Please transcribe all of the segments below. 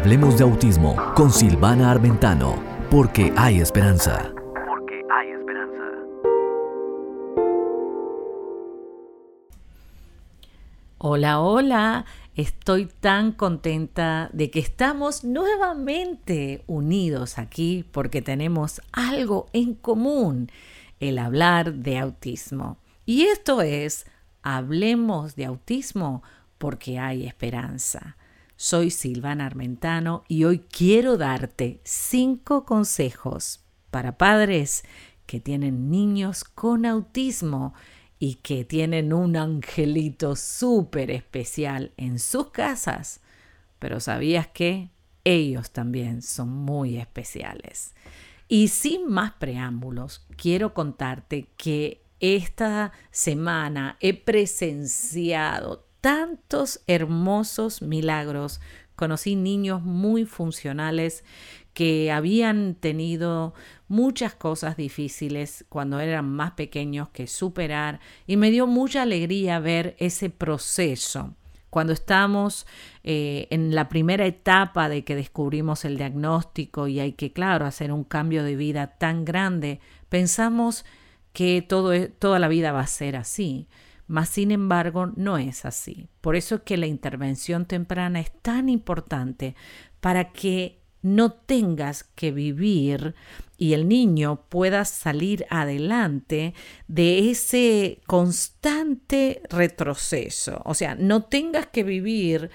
Hablemos de autismo con Silvana Armentano, porque hay esperanza. Porque hay esperanza. Hola, hola. Estoy tan contenta de que estamos nuevamente unidos aquí porque tenemos algo en común, el hablar de autismo. Y esto es, hablemos de autismo porque hay esperanza. Soy Silvana Armentano y hoy quiero darte cinco consejos para padres que tienen niños con autismo y que tienen un angelito súper especial en sus casas. Pero ¿sabías que ellos también son muy especiales? Y sin más preámbulos, quiero contarte que esta semana he presenciado tantos hermosos milagros. Conocí niños muy funcionales que habían tenido muchas cosas difíciles cuando eran más pequeños que superar y me dio mucha alegría ver ese proceso. Cuando estamos eh, en la primera etapa de que descubrimos el diagnóstico y hay que, claro, hacer un cambio de vida tan grande, pensamos que todo, e, toda la vida va a ser así. Mas, sin embargo, no es así. Por eso es que la intervención temprana es tan importante para que no tengas que vivir y el niño pueda salir adelante de ese constante retroceso. O sea, no tengas que vivir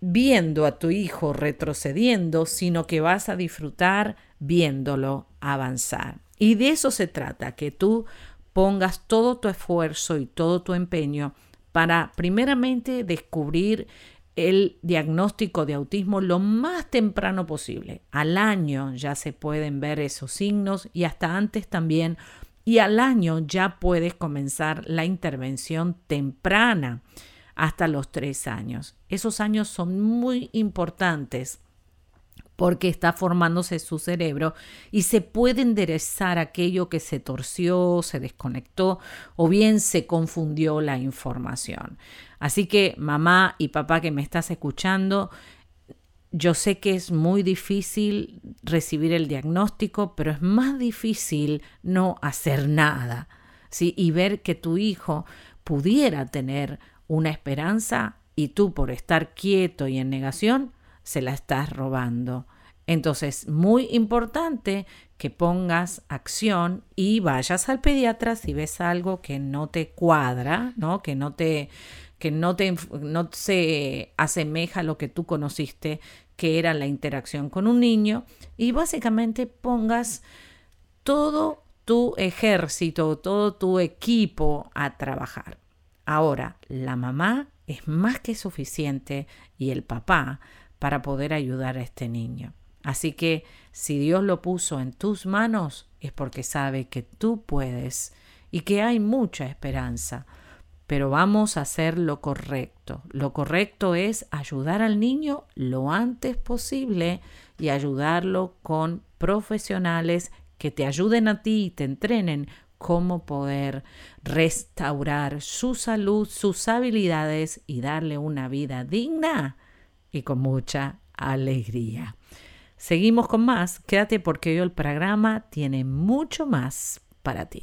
viendo a tu hijo retrocediendo, sino que vas a disfrutar viéndolo avanzar. Y de eso se trata, que tú pongas todo tu esfuerzo y todo tu empeño para primeramente descubrir el diagnóstico de autismo lo más temprano posible. Al año ya se pueden ver esos signos y hasta antes también. Y al año ya puedes comenzar la intervención temprana hasta los tres años. Esos años son muy importantes porque está formándose su cerebro y se puede enderezar aquello que se torció, se desconectó o bien se confundió la información. Así que mamá y papá que me estás escuchando, yo sé que es muy difícil recibir el diagnóstico, pero es más difícil no hacer nada. ¿sí? Y ver que tu hijo pudiera tener una esperanza y tú por estar quieto y en negación, se la estás robando. Entonces, muy importante que pongas acción y vayas al pediatra si ves algo que no te cuadra, ¿no? Que no te que no te no se asemeja a lo que tú conociste que era la interacción con un niño y básicamente pongas todo tu ejército, todo tu equipo a trabajar. Ahora, la mamá es más que suficiente y el papá para poder ayudar a este niño. Así que si Dios lo puso en tus manos es porque sabe que tú puedes y que hay mucha esperanza. Pero vamos a hacer lo correcto. Lo correcto es ayudar al niño lo antes posible y ayudarlo con profesionales que te ayuden a ti y te entrenen cómo poder restaurar su salud, sus habilidades y darle una vida digna y con mucha alegría. Seguimos con más. Quédate porque hoy el programa tiene mucho más para ti.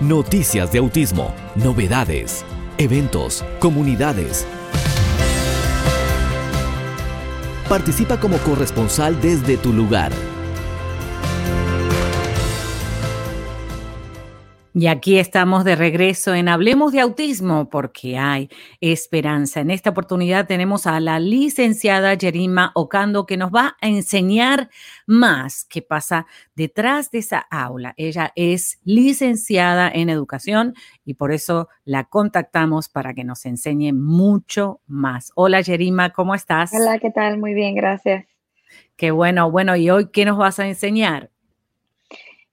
Noticias de autismo, novedades, eventos, comunidades. Participa como corresponsal desde tu lugar. Y aquí estamos de regreso en Hablemos de Autismo porque hay esperanza. En esta oportunidad tenemos a la licenciada Yerima Ocando que nos va a enseñar más qué pasa detrás de esa aula. Ella es licenciada en educación y por eso la contactamos para que nos enseñe mucho más. Hola Yerima, ¿cómo estás? Hola, ¿qué tal? Muy bien, gracias. Qué bueno, bueno, ¿y hoy qué nos vas a enseñar?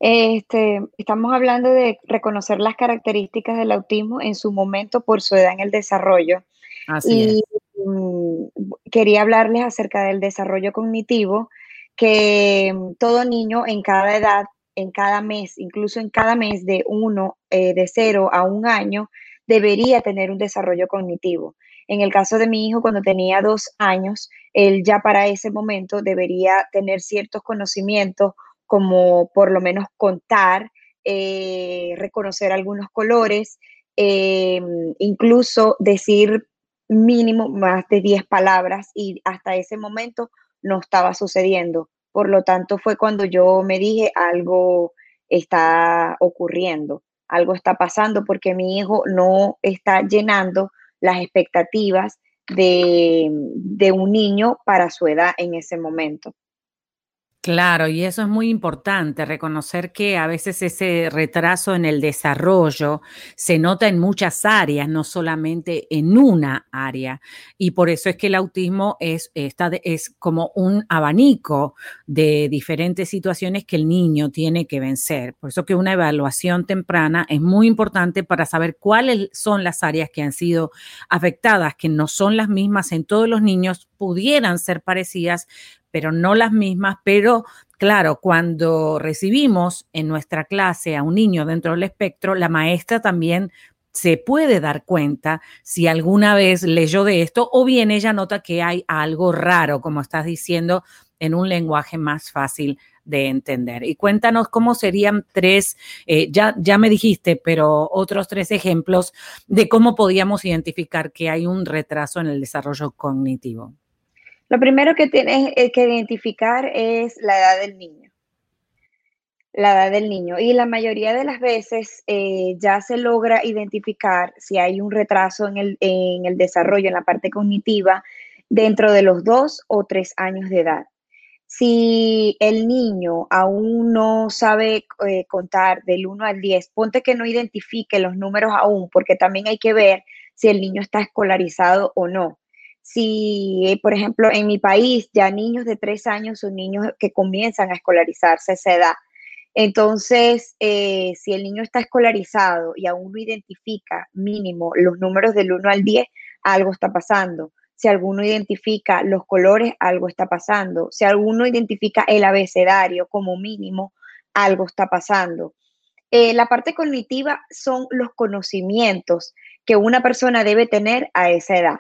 Este, estamos hablando de reconocer las características del autismo en su momento por su edad en el desarrollo. Así y mm, quería hablarles acerca del desarrollo cognitivo, que mm, todo niño en cada edad, en cada mes, incluso en cada mes de uno, eh, de cero a un año, debería tener un desarrollo cognitivo. En el caso de mi hijo, cuando tenía dos años, él ya para ese momento debería tener ciertos conocimientos como por lo menos contar, eh, reconocer algunos colores, eh, incluso decir mínimo más de 10 palabras y hasta ese momento no estaba sucediendo. Por lo tanto, fue cuando yo me dije algo está ocurriendo, algo está pasando porque mi hijo no está llenando las expectativas de, de un niño para su edad en ese momento. Claro, y eso es muy importante, reconocer que a veces ese retraso en el desarrollo se nota en muchas áreas, no solamente en una área. Y por eso es que el autismo es, está es como un abanico de diferentes situaciones que el niño tiene que vencer. Por eso que una evaluación temprana es muy importante para saber cuáles son las áreas que han sido afectadas, que no son las mismas en todos los niños, pudieran ser parecidas, pero no las mismas, pero claro, cuando recibimos en nuestra clase a un niño dentro del espectro, la maestra también se puede dar cuenta si alguna vez leyó de esto o bien ella nota que hay algo raro, como estás diciendo, en un lenguaje más fácil de entender. Y cuéntanos cómo serían tres, eh, ya, ya me dijiste, pero otros tres ejemplos de cómo podíamos identificar que hay un retraso en el desarrollo cognitivo. Lo primero que tienes eh, que identificar es la edad del niño. La edad del niño. Y la mayoría de las veces eh, ya se logra identificar si hay un retraso en el, en el desarrollo, en la parte cognitiva, dentro de los dos o tres años de edad. Si el niño aún no sabe eh, contar del 1 al 10, ponte que no identifique los números aún, porque también hay que ver si el niño está escolarizado o no si, por ejemplo, en mi país ya niños de tres años son niños que comienzan a escolarizarse a esa edad. Entonces, eh, si el niño está escolarizado y aún no identifica mínimo los números del 1 al 10, algo está pasando. Si alguno identifica los colores, algo está pasando. Si alguno identifica el abecedario como mínimo, algo está pasando. Eh, la parte cognitiva son los conocimientos que una persona debe tener a esa edad.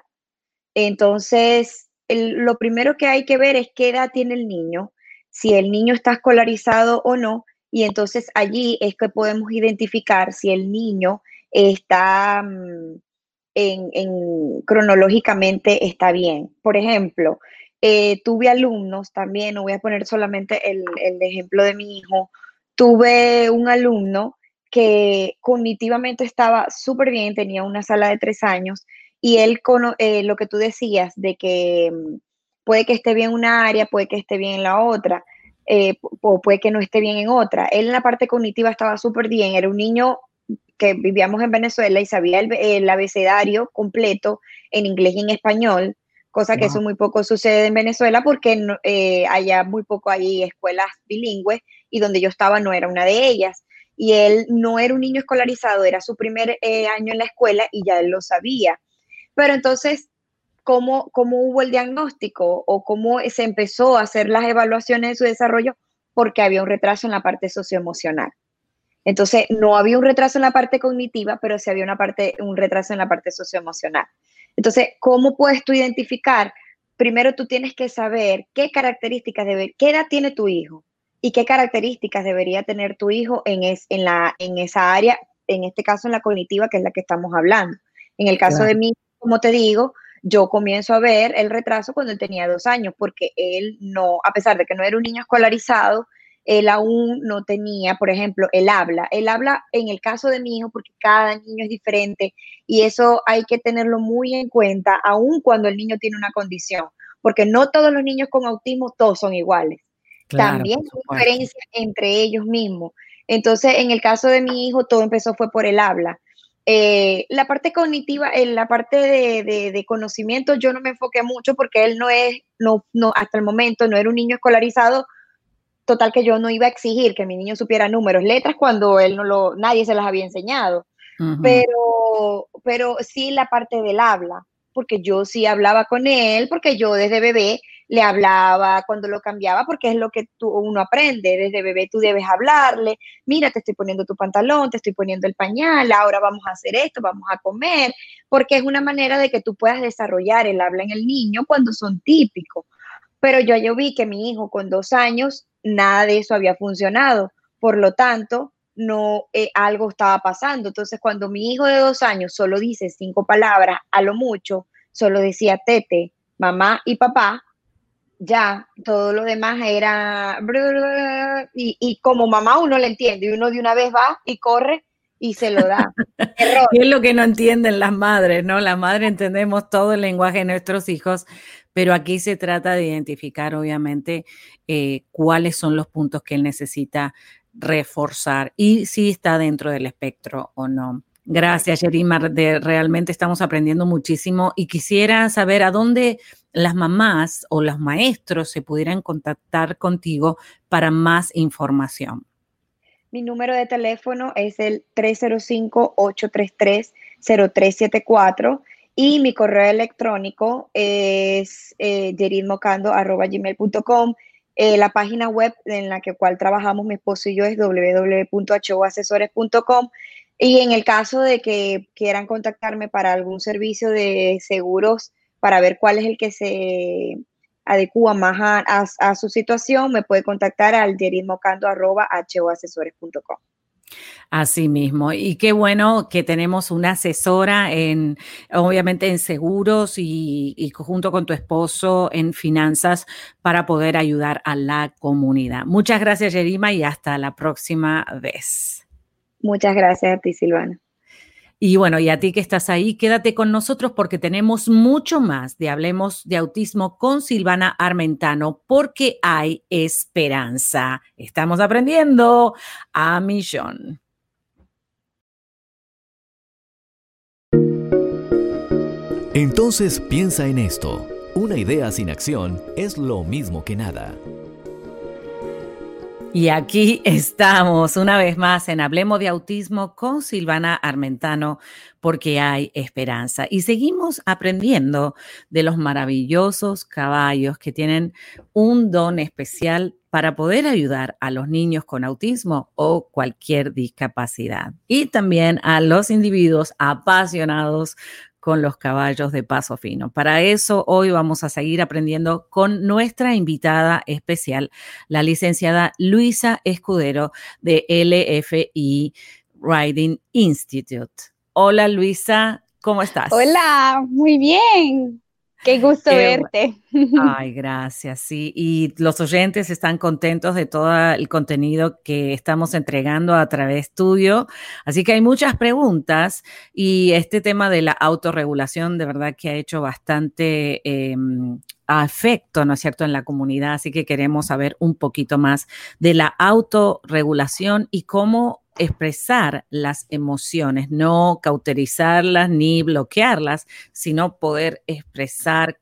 Entonces, lo primero que hay que ver es qué edad tiene el niño, si el niño está escolarizado o no, y entonces allí es que podemos identificar si el niño está mm, en, cronológicamente está bien. Por ejemplo, eh, tuve alumnos también, no voy a poner solamente el, el ejemplo de mi hijo, tuve un alumno que cognitivamente estaba súper bien, tenía una sala de tres años, y él, eh, lo que tú decías, de que mm, puede que esté bien en una área, puede que esté bien en la otra, eh, o puede que no esté bien en otra. Él en la parte cognitiva estaba súper bien, era un niño que vivíamos en Venezuela y sabía el, abecedario completo en inglés y en español, cosa que eso muy poco sucede en Venezuela porque eh, allá muy poco hay escuelas bilingües y donde yo estaba no era una de ellas. Y él no era un niño escolarizado, era su primer año en la escuela y ya él lo sabía. Pero entonces, ¿cómo, ¿cómo hubo el diagnóstico o cómo se empezó a hacer las evaluaciones de su desarrollo? Porque había un retraso en la parte socioemocional. Entonces, no había un retraso en la parte cognitiva, pero sí había una parte, un retraso en la parte socioemocional. Entonces, ¿cómo puedes tú identificar? Primero tú tienes que saber qué características debe, qué edad tiene tu hijo y qué características debería tener tu hijo en, es, en, la, en esa área, en este caso en la cognitiva, que es la que estamos hablando. En el caso de mi como te digo, yo comienzo a ver el retraso cuando él tenía dos años, porque él no, a pesar de que no era un niño escolarizado, él aún no tenía, por ejemplo, el habla. El habla en el caso de mi hijo, porque cada niño es diferente y eso hay que tenerlo muy en cuenta, aun cuando el niño tiene una condición, porque no todos los niños con autismo, todos son iguales. También hay diferencias entre ellos mismos. Entonces, en el caso de mi hijo, todo empezó fue por el habla. Eh, la parte cognitiva, en la parte de, conocimiento, yo no me enfoqué mucho porque él no es, no, no, hasta el momento no era un niño escolarizado. Total que yo no iba a exigir que mi niño supiera números, letras cuando él no lo, nadie se las había enseñado. Pero, pero sí la parte del habla, porque yo sí hablaba con él, porque yo desde bebé le hablaba, cuando lo cambiaba, porque es lo que tú, uno aprende. Desde bebé tú debes hablarle, mira, te estoy poniendo tu pantalón, te estoy poniendo el pañal, ahora vamos a hacer esto, vamos a comer, porque es una manera de que tú puedas desarrollar el habla en el niño cuando son típicos. Pero yo ya vi que mi hijo con dos años, nada de eso había funcionado. Por lo tanto, no eh, algo estaba pasando. Entonces, cuando mi hijo de dos años solo dice cinco palabras, a lo mucho, solo decía tete, mamá y papá, ya todo lo demás era y, como mamá uno le entiende y uno de una vez va y corre y se lo da. es lo que no entienden las madres, ¿no? Las madres entendemos todo el lenguaje de nuestros hijos, pero aquí se trata de identificar, obviamente, eh, cuáles son los puntos que él necesita reforzar y si está dentro del espectro o no. Gracias, Yerima. realmente estamos aprendiendo muchísimo y quisiera saber a dónde las mamás o los maestros se pudieran contactar contigo para más información. Mi número de teléfono es el 305-833-0374 y mi correo electrónico es eh, eh, la página web en la que cual trabajamos mi esposo y yo es www.hoasesores.com y en el caso de que quieran contactarme para algún servicio de seguros para ver cuál es el que se adecua más a, su situación, me puede contactar al jerismocando.hoasesores.com. Así mismo. Y qué bueno que tenemos una asesora en, obviamente, en seguros y, y, junto con tu esposo en finanzas para poder ayudar a la comunidad. Muchas gracias, Yerima, y hasta la próxima vez. Muchas gracias a ti, Silvana. Y bueno, y a ti que estás ahí, quédate con nosotros porque tenemos mucho más de Hablemos de Autismo con Silvana Armentano, porque hay esperanza. Estamos aprendiendo a millón. Entonces piensa en esto. Una idea sin acción es lo mismo que nada. Y aquí estamos una vez más en Hablemos de Autismo con Silvana Armentano, porque hay esperanza. Y seguimos aprendiendo de los maravillosos caballos que tienen un don especial para poder ayudar a los niños con autismo o cualquier discapacidad. Y también a los individuos apasionados con los caballos de paso fino. Para eso, hoy vamos a seguir aprendiendo con nuestra invitada especial, la licenciada Luisa Escudero de LFI Riding Institute. Hola Luisa, ¿cómo estás? Hola, muy bien. Qué gusto verte. Ay, gracias. Sí, y los oyentes están contentos de todo el contenido que estamos entregando a través tuyo. Así que hay muchas preguntas y este tema de la autorregulación de verdad que ha hecho bastante em, afecto, ¿no es cierto?, en la comunidad. Así que queremos saber un poquito más de la autorregulación y cómo expresar las emociones, no cauterizarlas ni bloquearlas, sino poder expresar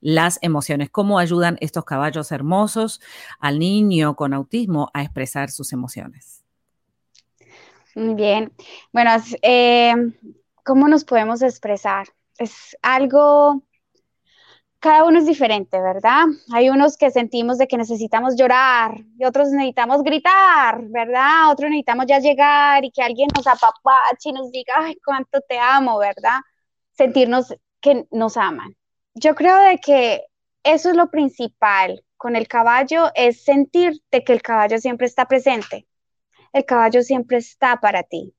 las emociones. ¿Cómo ayudan estos caballos hermosos al niño con autismo a expresar sus emociones? Bien. Bueno, eh, ¿cómo nos podemos expresar? Es algo cada uno es diferente, ¿verdad? Hay unos que sentimos de que necesitamos llorar y otros necesitamos gritar, ¿verdad? Otros necesitamos ya llegar y que alguien nos apapache y nos diga, ay, cuánto te amo, ¿verdad? Sentirnos que nos aman. Yo creo de que eso es lo principal con el caballo, es sentirte que el caballo siempre está presente. El caballo siempre está para ti.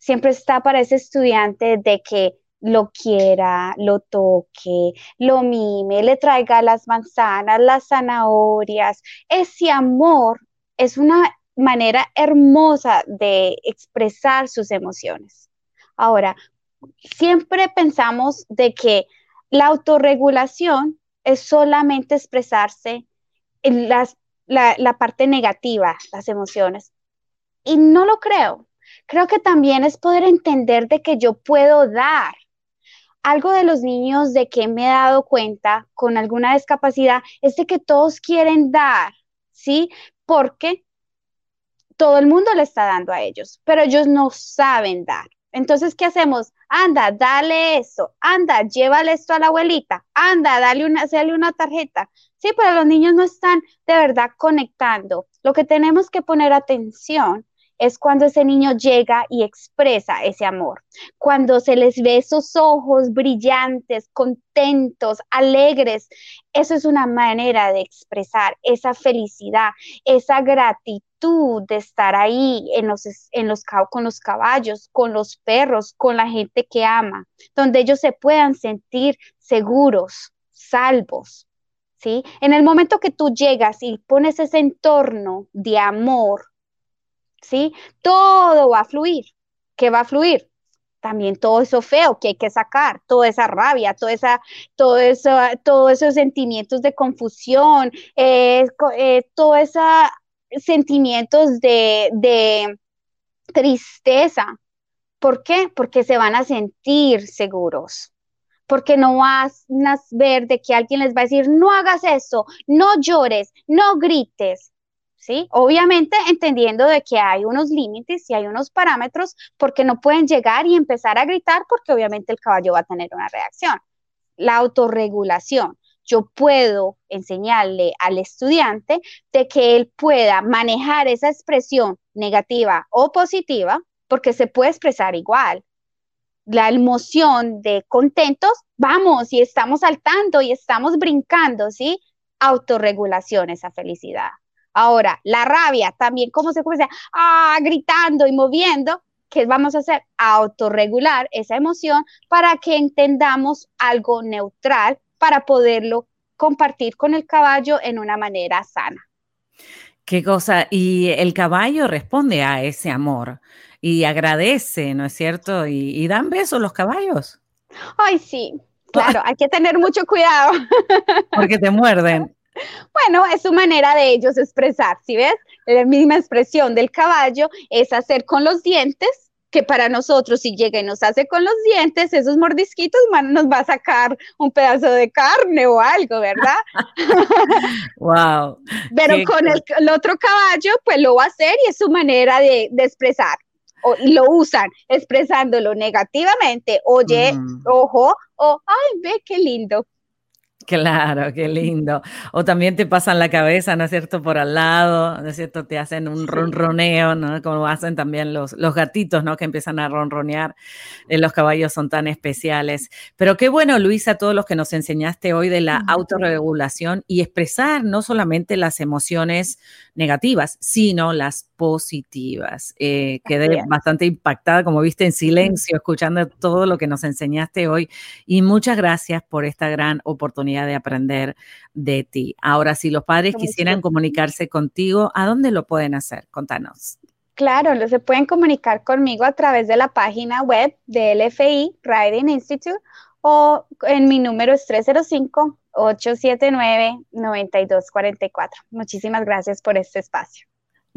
Siempre está para ese estudiante de que lo quiera, lo toque, lo mime, le traiga las manzanas, las zanahorias. Ese amor es una manera hermosa de expresar sus emociones. Ahora, siempre pensamos de que la autorregulación es solamente expresarse en la, la parte negativa, las emociones. Y no lo creo. Creo que también es poder entender de que yo puedo dar algo de los niños de que me he dado cuenta con alguna discapacidad es de que todos quieren dar, ¿sí? Porque todo el mundo le está dando a ellos, pero ellos no saben dar. Entonces, ¿qué hacemos? anda, dale esto, anda, llévale esto a la abuelita, anda, dale una, dale una tarjeta. Sí, pero los niños no están de verdad conectando. Lo que tenemos que poner atención es cuando ese niño llega y expresa ese amor, cuando se les ve esos ojos brillantes, contentos, alegres. Eso es una manera de expresar esa felicidad, esa gratitud de estar ahí en los, en los, con los caballos, con los perros, con la gente que ama, donde ellos se puedan sentir seguros, salvos. ¿Sí? En el momento que tú llegas y pones ese entorno de amor, ¿sí? Todo va a fluir. ¿Qué va a fluir? También todo eso feo que hay que sacar, toda esa rabia, toda esa, todo eso, todos esos sentimientos de confusión, eh, eh, todos esos sentimientos de, de tristeza. ¿Por qué? Porque se van a sentir seguros porque no vas a ver de que alguien les va a decir, no hagas eso, no llores, no grites. ¿Sí? Obviamente entendiendo de que hay unos límites y hay unos parámetros porque no pueden llegar y empezar a gritar porque obviamente el caballo va a tener una reacción. La autorregulación. Yo puedo enseñarle al estudiante de que él pueda manejar esa expresión negativa o positiva porque se puede expresar igual. La emoción de contentos, vamos y estamos saltando y estamos brincando, ¿sí? Autorregulación, esa felicidad. Ahora, la rabia también, ¿cómo se puede Ah, gritando y moviendo. ¿Qué vamos a hacer? Autorregular esa emoción para que entendamos algo neutral para poderlo compartir con el caballo en una manera sana. Qué cosa, y el caballo responde a ese amor y agradece, ¿no es cierto? Y, y dan besos los caballos. Ay, sí, claro, hay que tener mucho cuidado. Porque te muerden. Bueno, es su manera de ellos expresar, ¿sí ves? La misma expresión del caballo es hacer con los dientes, que para nosotros si llega y nos hace con los dientes, esos mordisquitos nos va a sacar un pedazo de carne o algo, ¿verdad? wow. Pero con el, otro caballo, pues lo va a hacer y es su manera de, expresar. O, y lo usan expresándolo negativamente, oye, mm. ojo, o, ay, ve qué lindo. Claro, qué lindo. O también te pasan la cabeza, ¿no es cierto?, por al lado, ¿no es cierto? Te hacen un ronroneo, ¿no? Como hacen también los, los gatitos, ¿no? Que empiezan a ronronear. Eh, los caballos son tan especiales. Pero qué bueno, Luisa, todos los que nos enseñaste hoy de la autorregulación y expresar no solamente las emociones negativas, sino las positivas. Eh, quedé bastante impactada, como viste, en silencio, escuchando todo lo que nos enseñaste hoy. Y muchas gracias por esta gran oportunidad de aprender de ti. Ahora, si los padres quisieran comunicarse contigo, ¿a dónde lo pueden hacer? Contanos. Claro, se pueden comunicar conmigo a través de la página web del FI Riding Institute o en mi número es 305 879-9244. Muchísimas gracias por este espacio.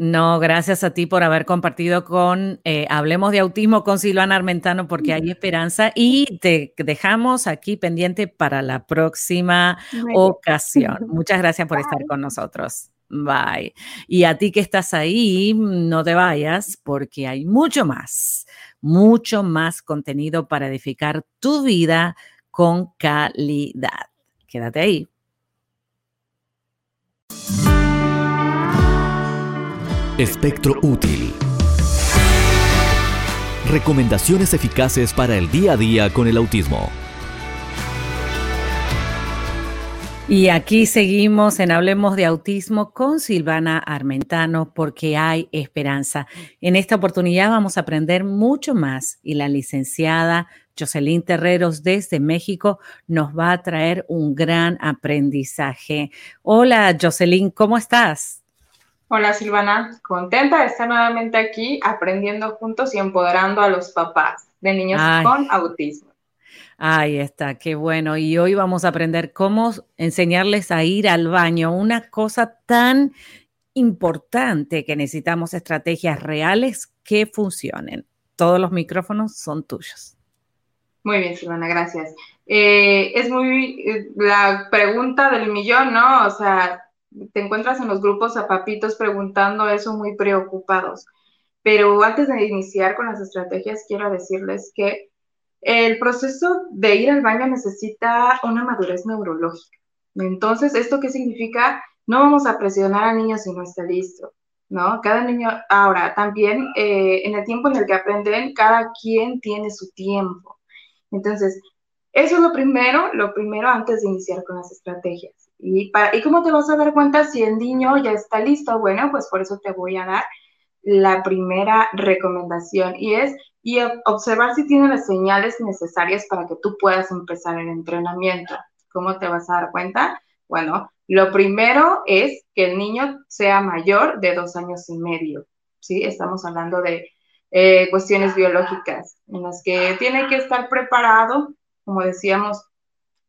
No, gracias a ti por haber compartido con eh, Hablemos de Autismo con Silvana Armentano porque hay esperanza y te dejamos aquí pendiente para la próxima ocasión. Muchas gracias por estar con nosotros. Bye. Y a ti que estás ahí, no te vayas porque hay mucho más, mucho más contenido para edificar tu vida con calidad. Quédate ahí. Espectro útil. Recomendaciones eficaces para el día a día con el autismo. Y aquí seguimos en Hablemos de Autismo con Silvana Armentano porque hay esperanza. En esta oportunidad vamos a aprender mucho más y la licenciada Jocelyn Terreros desde México nos va a traer un gran aprendizaje. Hola Jocelyn, ¿cómo estás? Hola Silvana, contenta de estar nuevamente aquí aprendiendo juntos y empoderando a los papás de niños con autismo. Ahí está, qué bueno. Y hoy vamos a aprender cómo enseñarles a ir al baño, una cosa tan importante que necesitamos estrategias reales que funcionen. Todos los micrófonos son tuyos. Muy bien, Silvana, gracias. Eh, es muy eh, la pregunta del millón, ¿no? O sea, te encuentras en los grupos a papitos preguntando eso muy preocupados. Pero antes de iniciar con las estrategias, quiero decirles que el proceso de ir al baño necesita una madurez neurológica. Entonces, ¿esto qué significa? No vamos a presionar al niño si no está listo, ¿no? Cada niño, ahora, también eh, en el tiempo en el que aprenden, cada quien tiene su tiempo. Entonces, eso es lo primero, lo primero antes de iniciar con las estrategias. ¿Y, ¿Y cómo te vas a dar cuenta si el niño ya está listo? Bueno, pues por eso te voy a dar la primera recomendación y es y observar si tiene las señales necesarias para que tú puedas empezar el entrenamiento. ¿Cómo te vas a dar cuenta? Bueno, lo primero es que el niño sea mayor de dos años y medio. ¿sí? Estamos hablando de eh, cuestiones biológicas en las que tiene que estar preparado, como decíamos,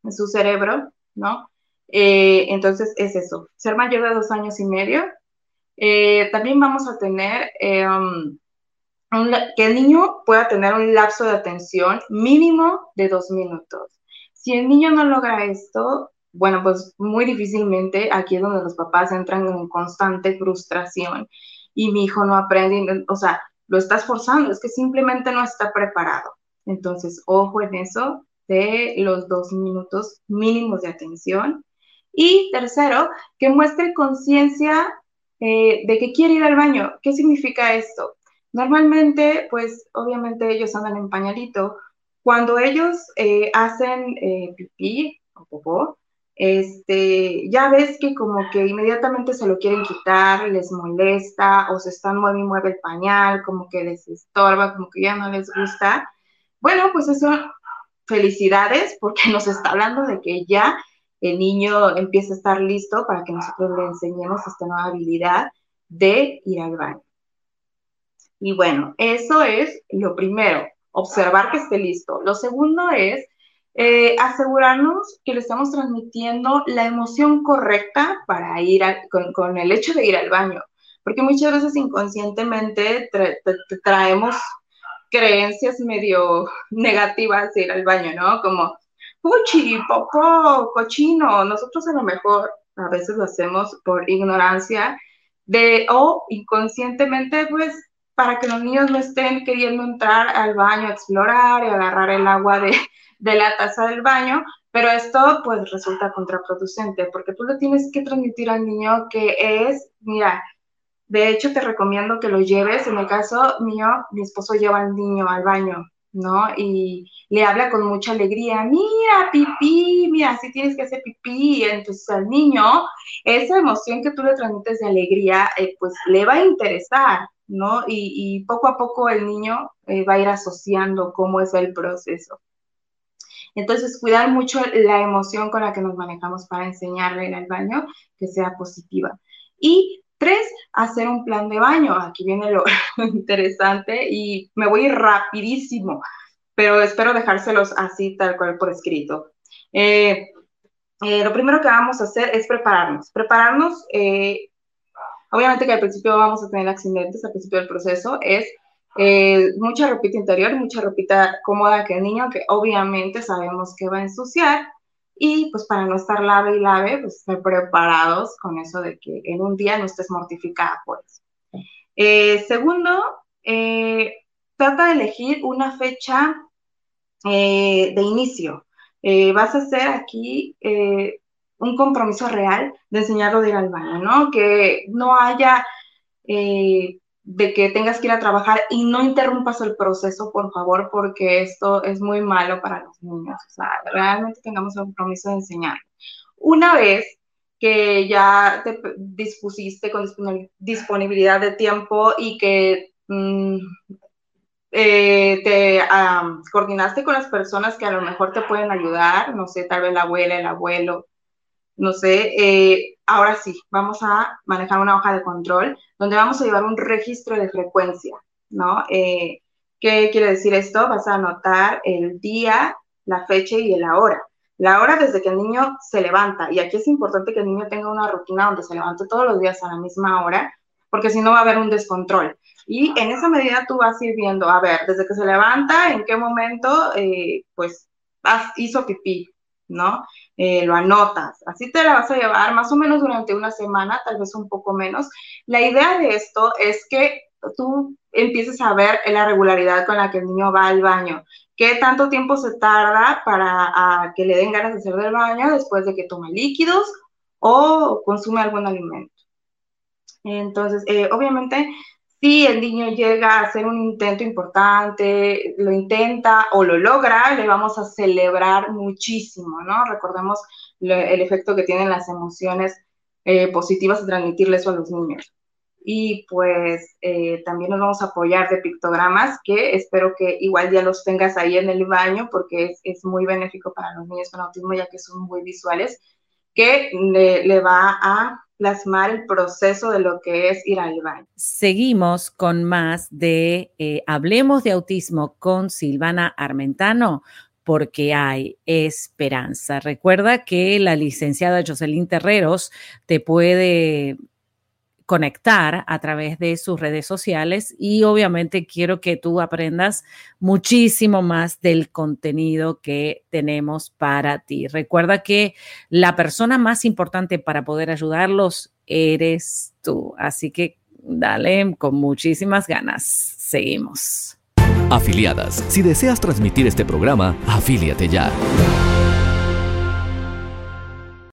en su cerebro, ¿no? Eh, entonces es eso, ser mayor de dos años y medio. Eh, también vamos a tener um, que el niño pueda tener un lapso de atención mínimo de dos minutos. Si el niño no logra esto, bueno, pues muy difícilmente aquí es donde los papás entran en constante frustración y mi hijo no aprende, o sea, lo estás forzando, es que simplemente no está preparado. Entonces, ojo en eso de los dos minutos mínimos de atención. Y tercero, que muestre conciencia eh, de que quiere ir al baño. ¿Qué significa esto? Normalmente, pues obviamente ellos andan en pañalito. Cuando ellos eh, hacen eh, pipí o popó, este, ya ves que como que inmediatamente se lo quieren quitar, les molesta o se están mueve y mueve el pañal, como que les estorba, como que ya no les gusta. Bueno, pues eso, felicidades, porque nos está hablando de que ya el niño empieza a estar listo para que nosotros le enseñemos esta nueva habilidad de ir al baño. Y bueno, eso es lo primero, observar que esté listo. Lo segundo es eh, asegurarnos que le estamos transmitiendo la emoción correcta para ir con, el hecho de ir al baño, porque muchas veces inconscientemente traemos creencias medio negativas de ir al baño, ¿no? Como, puchi, popó, cochino, nosotros a lo mejor a veces lo hacemos por ignorancia de, o inconscientemente, pues para que los niños no estén queriendo entrar al baño a explorar y agarrar el agua de, la taza del baño, pero esto pues resulta contraproducente porque tú le tienes que transmitir al niño que es, mira, de hecho te recomiendo que lo lleves, en el caso mío, mi esposo lleva al niño al baño, ¿no? Y le habla con mucha alegría, mira, pipí, mira, si tienes que hacer pipí, entonces al niño, esa emoción que tú le transmites de alegría, eh, pues le va a interesar, ¿no? Y, poco a poco el niño eh, va a ir asociando cómo es el proceso. Entonces, cuidar mucho la emoción con la que nos manejamos para enseñarle en el baño, que sea positiva. Y tres, hacer un plan de baño. Aquí viene lo interesante y me voy rapidísimo, pero espero dejárselos así tal cual por escrito. Eh, eh, lo primero que vamos a hacer es prepararnos. Prepararnos Obviamente que al principio vamos a tener accidentes, al principio del proceso, es eh, mucha ropita interior, mucha ropita cómoda que el niño, que obviamente sabemos que va a ensuciar, y pues para no estar lave y lave, pues estar preparados con eso de que en un día no estés mortificada por eso. Eh, segundo, eh, trata de elegir una fecha de inicio. vas a hacer aquí un compromiso real de enseñarlo de ir al baño, ¿no? Que no haya eh, de que tengas que ir a trabajar y no interrumpas el proceso, por favor, porque esto es muy malo para los niños. O sea, realmente tengamos el compromiso de enseñar. Una vez que ya te dispusiste con disponibilidad de tiempo y que mm, eh, te coordinaste con las personas que a lo mejor te pueden ayudar, no sé, tal vez la abuela, el abuelo, no sé, eh, ahora sí, vamos a manejar una hoja de control donde vamos a llevar un registro de frecuencia, ¿no? Eh, ¿Qué quiere decir esto? Vas a anotar el día, la fecha y la hora. La hora desde que el niño se levanta. Y aquí es importante que el niño tenga una rutina donde se levante todos los días a la misma hora, porque si no va a haber un descontrol. Y en esa medida tú vas a ir viendo, a ver, desde que se levanta, en qué momento, eh, pues, hizo pipí, ¿no? Eh, lo anotas, así te la vas a llevar más o menos durante una semana, tal vez un poco menos. La idea de esto es que tú empieces a ver la regularidad con la que el niño va al baño, qué tanto tiempo se tarda para que le den ganas de hacer del baño después de que tome líquidos o consume algún alimento. Entonces, eh, obviamente, si el niño llega a hacer un intento importante, lo intenta o lo logra, le vamos a celebrar muchísimo, ¿no? Recordemos el efecto que tienen las emociones eh, positivas de transmitirle eso a los niños. Y pues eh, también nos vamos a apoyar de pictogramas que espero que igual ya los tengas ahí en el baño porque es, muy benéfico para los niños con autismo ya que son muy visuales, que le va a plasmar el proceso de lo que es ir al baño. Seguimos con más de eh, Hablemos de Autismo con Silvana Armentano porque hay esperanza. Recuerda que la licenciada Jocelyn Terreros te puede conectar a través de sus redes sociales y obviamente quiero que tú aprendas muchísimo más del contenido que tenemos para ti. Recuerda que la persona más importante para poder ayudarlos eres tú. Así que dale con muchísimas ganas. Seguimos. Afiliadas, si deseas transmitir este programa, afíliate ya.